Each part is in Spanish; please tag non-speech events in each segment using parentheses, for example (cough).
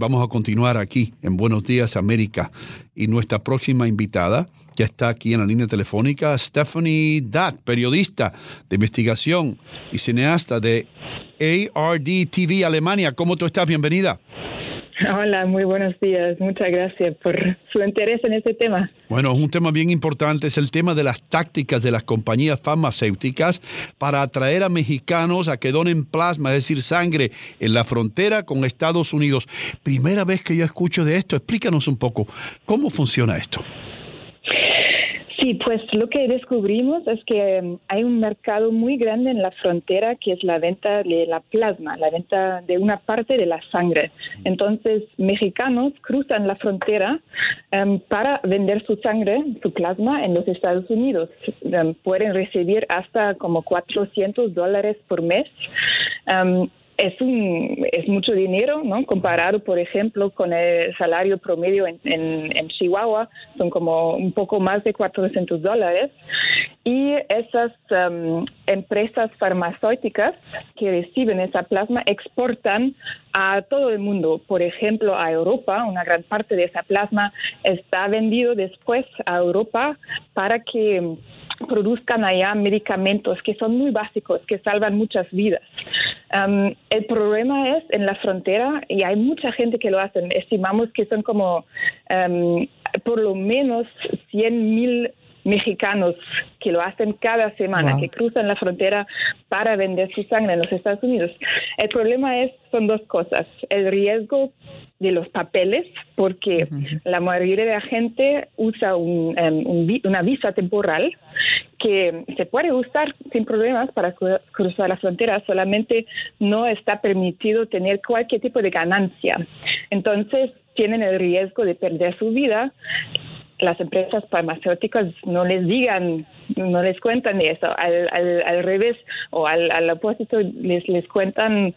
Vamos a continuar aquí en Buenos Días América y nuestra próxima invitada ya está aquí en la línea telefónica, Stephanie Datt, periodista de investigación y cineasta de ARD TV Alemania. ¿Cómo tú estás? Bienvenida. (laughs) Hola, muy buenos días. Muchas gracias por su interés en este tema. Bueno, es un tema bien importante, es el tema de las tácticas de las compañías farmacéuticas para atraer a mexicanos a que donen plasma, es decir, sangre, en la frontera con Estados Unidos. Primera vez que yo escucho de esto, explícanos un poco, ¿cómo funciona esto? Sí, pues lo que descubrimos es que um, hay un mercado muy grande en la frontera que es la venta de la plasma, la venta de una parte de la sangre. Entonces, mexicanos cruzan la frontera um, para vender su sangre, su plasma, en los Estados Unidos. Um, pueden recibir hasta como 400 dólares por mes. Es, un, es mucho dinero, ¿no? Comparado, por ejemplo, con el salario promedio en, en, en Chihuahua, son como un poco más de 400 dólares. Y esas um, empresas farmacéuticas que reciben esa plasma exportan a todo el mundo. Por ejemplo, a Europa, una gran parte de esa plasma está vendido después a Europa para que produzcan allá medicamentos que son muy básicos, que salvan muchas vidas. Um, el problema es en la frontera, y hay mucha gente que lo hace, estimamos que son como um, por lo menos 100 mil mexicanos que lo hacen cada semana, Wow. que cruzan la frontera para vender su sangre en los Estados Unidos. El problema es, son dos cosas. El riesgo de los papeles, porque la mayoría de la gente usa un, un vi- una visa temporal que se puede usar sin problemas para cru- cruzar la frontera, solamente no está permitido tener cualquier tipo de ganancia. Entonces, tienen el riesgo de perder su vida las empresas farmacéuticas no les digan, no les cuentan eso, al, al, al revés o al, al opuesto les, les cuentan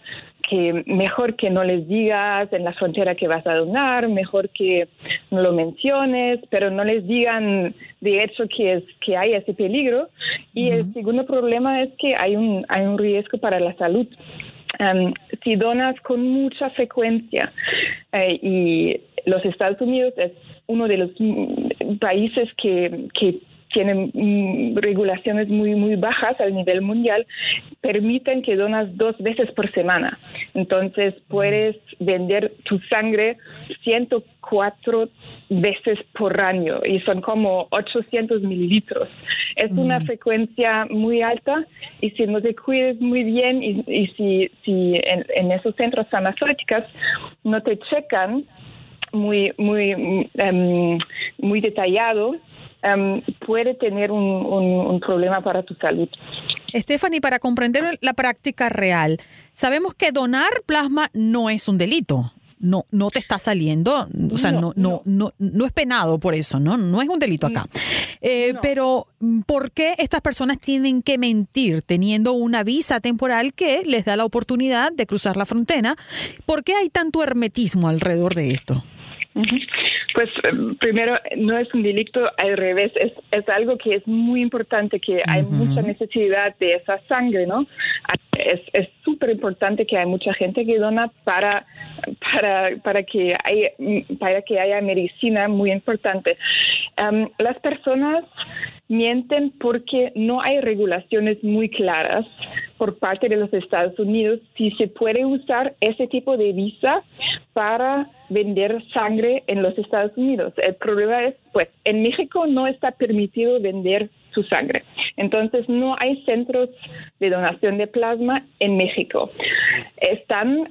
que mejor que no les digas en la frontera que vas a donar, mejor que no lo menciones, pero no les digan de hecho que es que hay ese peligro. Y el segundo problema es que hay un hay un riesgo para la salud. Um, si donas con mucha frecuencia eh, y los Estados Unidos es uno de los países que, que tienen mm, regulaciones muy muy bajas al nivel mundial permiten que donas dos veces por semana. Entonces puedes vender tu sangre 104 veces por año y son como 800 mililitros. Es una frecuencia muy alta y si no te cuides muy bien y, y si, si en, en esos centros farmacéuticos no te checan muy muy em, muy detallado em, puede tener un, un- un problema para tu salud. Stephanie, para comprender la práctica real, sabemos que donar plasma no es un delito. No, no te está saliendo, o sea, no, no, no, no es penado por eso, ¿no? No es un delito acá. Eh, Pero, mm, ¿por qué estas personas tienen que mentir teniendo una visa temporal que les da la oportunidad de cruzar la frontera? ¿Por qué hay tanto hermetismo alrededor de esto? Pues em, primero, no es un delito al revés, es, es algo que es muy importante, que hay mucha necesidad de esa sangre, ¿no? Es súper importante que hay mucha gente que dona para, para, para, que, hay, para que haya medicina muy importante. Las personas mienten porque no hay regulaciones muy claras por parte de los Estados Unidos si se puede usar ese tipo de visa para vender sangre en los Estados Unidos. El problema es, pues, en México no está permitido vender su sangre. Entonces, no hay centros de donación de plasma en México. Están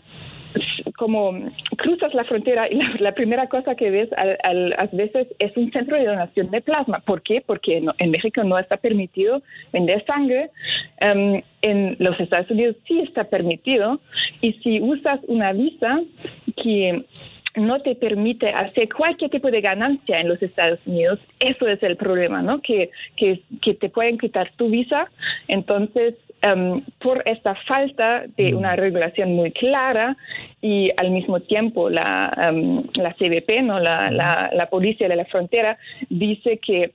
como cruzas la frontera y la, primera cosa que ves a veces es un centro de donación de plasma. ¿Por qué? Porque en México no está permitido vender sangre. Em, en los Estados Unidos sí está permitido. Y si usas una visa que no te permite hacer cualquier tipo de ganancia en los Estados Unidos, eso es el problema, ¿no? Que, que te pueden quitar tu visa. Entonces, Em, por esta falta de mm. una regulación muy clara y al mismo tiempo la, um, la CBP, ¿no? La, la, Policía de la Frontera, dice que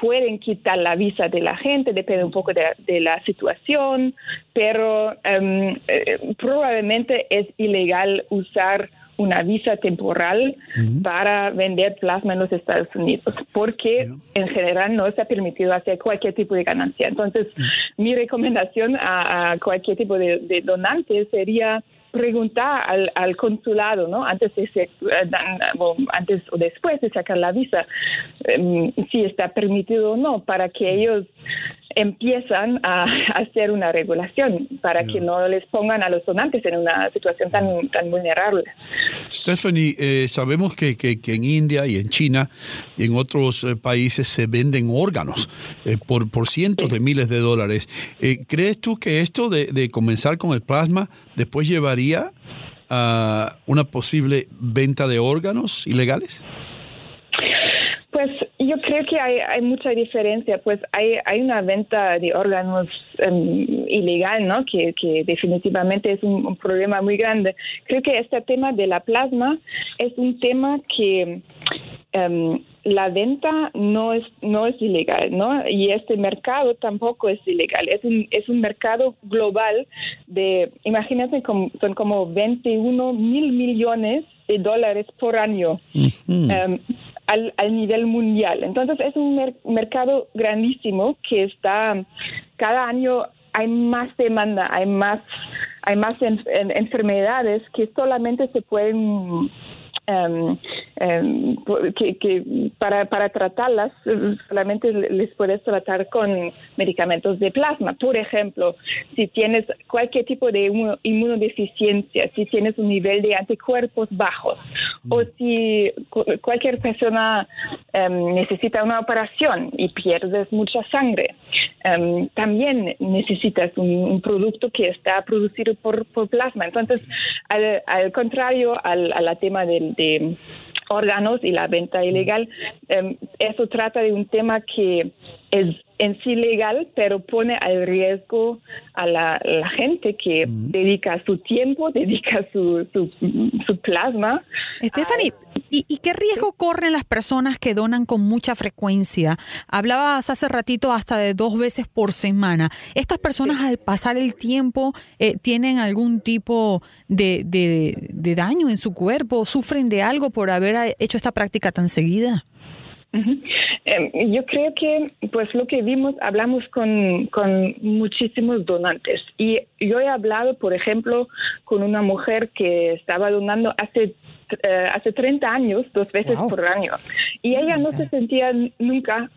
pueden quitar la visa de la gente, depende un poco de, la situación, pero em, eh, probablemente es ilegal usar una visa temporal para vender plasma en los Estados Unidos, porque en general no está permitido hacer cualquier tipo de ganancia. Entonces, mi recomendación a, cualquier tipo de, donante sería preguntar al, consulado, ¿no? Antes de eh, antes o después de sacar la visa, em, si está permitido o no, para que ellos empiezan a (laughs) hacer una regulación para que no les pongan a los donantes en una situación tan, tan vulnerable. Stephanie, eh, sabemos que, que, en India y en China y en otros eh, países se venden órganos eh, por, por cientos de miles de dólares. ¿Crees tú que esto de, de comenzar con el plasma después llevaría a una posible venta de órganos ilegales? Yo creo que hay, hay mucha diferencia, pues hay, hay una venta de órganos em, ilegal, ¿no? Que, que definitivamente es un, problema muy grande. Creo que este tema de la plasma es un tema que em, la venta no es no es ilegal, ¿no? Y este mercado tampoco es ilegal. Es un es un mercado global de, imagínense, son como 21 mil millones de dólares por año em, al, al, nivel mundial. Entonces es un mercado grandísimo que está cada año hay más demanda, hay más hay más enfermedades que solamente se pueden Em, em, que, para, para tratarlas solamente les puedes tratar con medicamentos de plasma. Por ejemplo, si tienes cualquier tipo de inmunodeficiencia, si tienes un nivel de anticuerpos bajos o mm. si cualquier persona em, necesita una operación y pierdes mucha sangre, también necesitas un, producto que está producido por, plasma. Entonces, al, contrario al, al tema del de órganos y la venta ilegal. Em, eso trata de un tema que es en sí legal, pero pone al riesgo a la, gente que dedica su tiempo, dedica su, su, plasma. Stephanie, ¿y, qué riesgo corren las personas que donan con mucha frecuencia? Hablabas hace ratito hasta de dos veces por semana. ¿Estas personas al pasar el tiempo eh, tienen algún tipo de, de daño en su cuerpo? ¿Sufren de algo por haber hecho esta práctica tan seguida? Em, yo creo que, pues lo que vimos, hablamos con, con, muchísimos donantes y yo he hablado, por ejemplo, con una mujer que estaba donando hace eh, hace 30 años, dos veces por año. Y ella no se sentía nunca,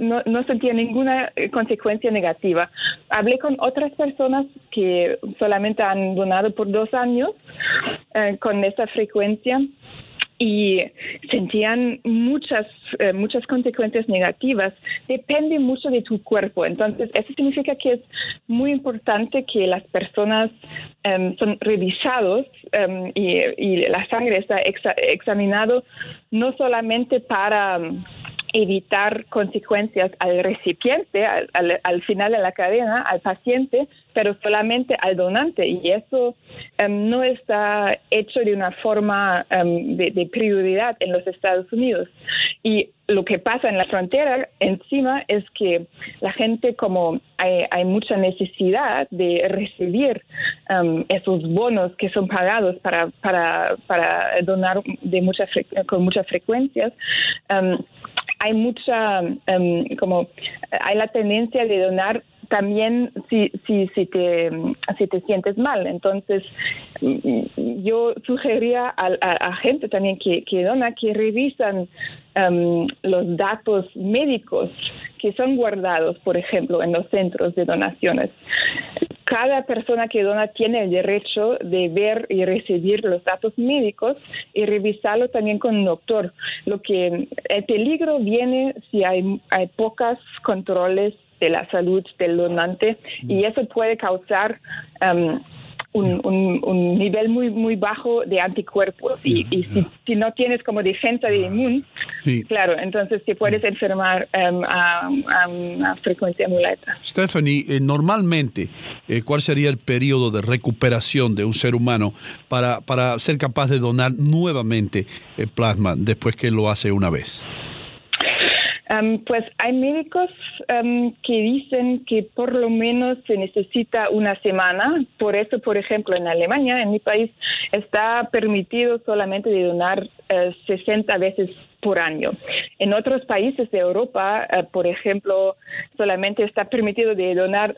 no, no, sentía ninguna consecuencia negativa. Hablé con otras personas que solamente han donado por dos años eh, con esa frecuencia y sentían muchas, eh, muchas consecuencias negativas, depende mucho de tu cuerpo. Entonces, eso significa que es muy importante que las personas em, son revisados em, y, la sangre está examinado no solamente para evitar consecuencias al recipiente, al, al, final de la cadena, al paciente, pero solamente al donante. Y eso em, no está hecho de una forma em, de, prioridad en los Estados Unidos. Y lo que pasa en la frontera encima es que la gente, como hay, mucha necesidad de recibir em, esos bonos que son pagados para, para, para donar de mucha con muchas frecuencias, hay mucha, como hay la tendencia de donar también si, si, si, te, si te sientes mal. Entonces, yo sugería a, a, gente también que, que, dona que revisan um, los datos médicos que son guardados, por ejemplo, en los centros de donaciones. Cada persona que dona tiene el derecho de ver y recibir los datos médicos y revisarlo también con un doctor. Lo que el peligro viene si hay, hay pocos controles de la salud del donante y eso puede causar um, un, nivel muy muy bajo de anticuerpos y, si, no tienes como defensa de inmune, claro, entonces te puedes enfermar um, a, una frecuencia muy alta. Stephanie, eh, normalmente, eh, ¿cuál sería el periodo de recuperación de un ser humano para, para ser capaz de donar nuevamente el plasma después que lo hace una vez? pues hay médicos que dicen que por lo menos se necesita una semana. Por eso, por ejemplo, en Alemania, en mi país, está permitido solamente de donar 60 eh, veces por año. En otros países de Europa, eh, por ejemplo, solamente está permitido donar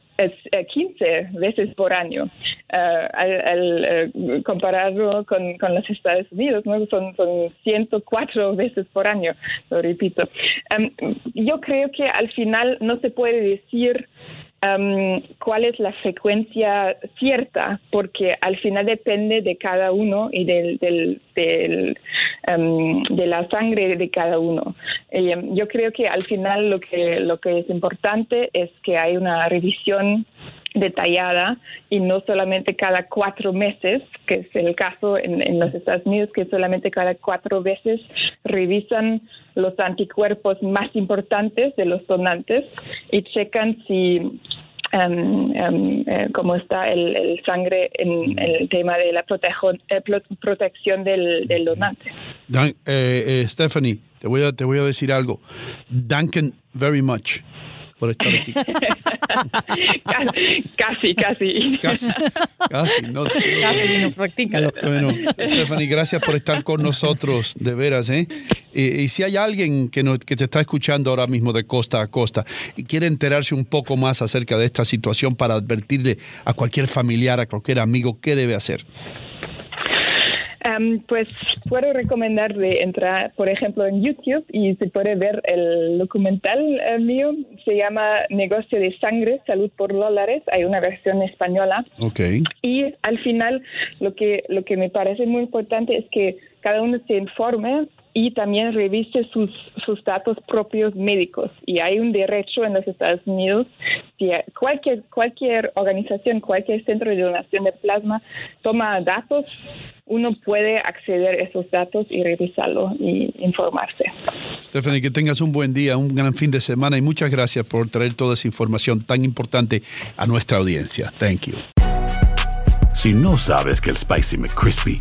15 eh, veces por año. al, comparado con, los Estados Unidos, ¿no? son, son 104 veces por año, lo repito. Em, yo creo que al final no se puede decir um, cuál es la frecuencia cierta, porque al final depende de cada uno y del, del, um, de la sangre de cada uno. Um, yo creo que al final lo que, lo que es importante es que hay una revisión detallada y no solamente cada cuatro meses, que es el caso en, en, los Estados Unidos, que solamente cada cuatro veces revisan los anticuerpos más importantes de los donantes y checan si um, um, eh, cómo está el, el, sangre en el tema de la eh, protección del, del donante. Dan, eh, Stephanie, te voy, a, te voy a decir algo. Danken very much por estar aquí. (laughs) casi, casi. Casi, casi. No, casi, no, practícalo. Bueno, Stephanie, gracias por estar con nosotros, de veras. ¿eh? Y, si hay alguien que, que te está escuchando ahora mismo de costa a costa y quiere enterarse un poco más acerca de esta situación para advertirle a cualquier familiar, a cualquier amigo, ¿qué debe hacer? Pues puedo recomendar de entrar, por ejemplo, en YouTube y se puede ver el documental eh, mío. Se llama Negocio de Sangre, Salud por Dólares. Hay una versión española. Okay. Y al final, lo que, lo que me parece muy importante es que cada uno se informe y también revise sus, sus datos propios médicos. Y hay un derecho en los Estados Unidos, si cualquier, cualquier organización, cualquier centro de donación de plasma toma datos, uno puede acceder a esos datos y revisarlo y informarse. Stephanie, que tengas un buen día, un gran fin de semana y muchas gracias por traer toda esa información tan importante a nuestra audiencia. Thank you. Si no sabes que el Spicy McCrispy